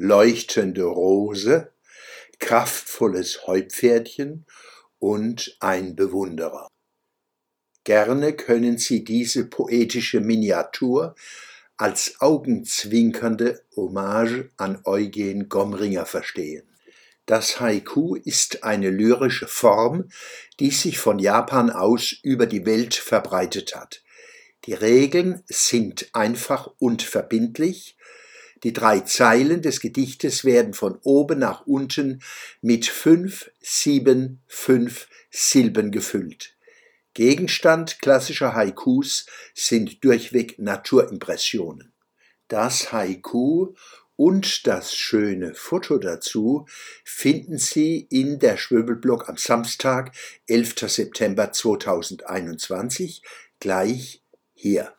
leuchtende Rose, kraftvolles Heupferdchen und ein Bewunderer. Gerne können Sie diese poetische Miniatur als augenzwinkernde Hommage an Eugen Gomringer verstehen. Das Haiku ist eine lyrische Form, die sich von Japan aus über die Welt verbreitet hat. Die Regeln sind einfach und verbindlich. Die drei Zeilen des Gedichtes werden von oben nach unten mit fünf, sieben, fünf Silben gefüllt. Gegenstand klassischer Haikus sind durchweg Naturimpressionen. Das Haiku und das schöne Foto dazu finden Sie in der Schwöbelblog am Samstag, 11. September 2021, gleich hier.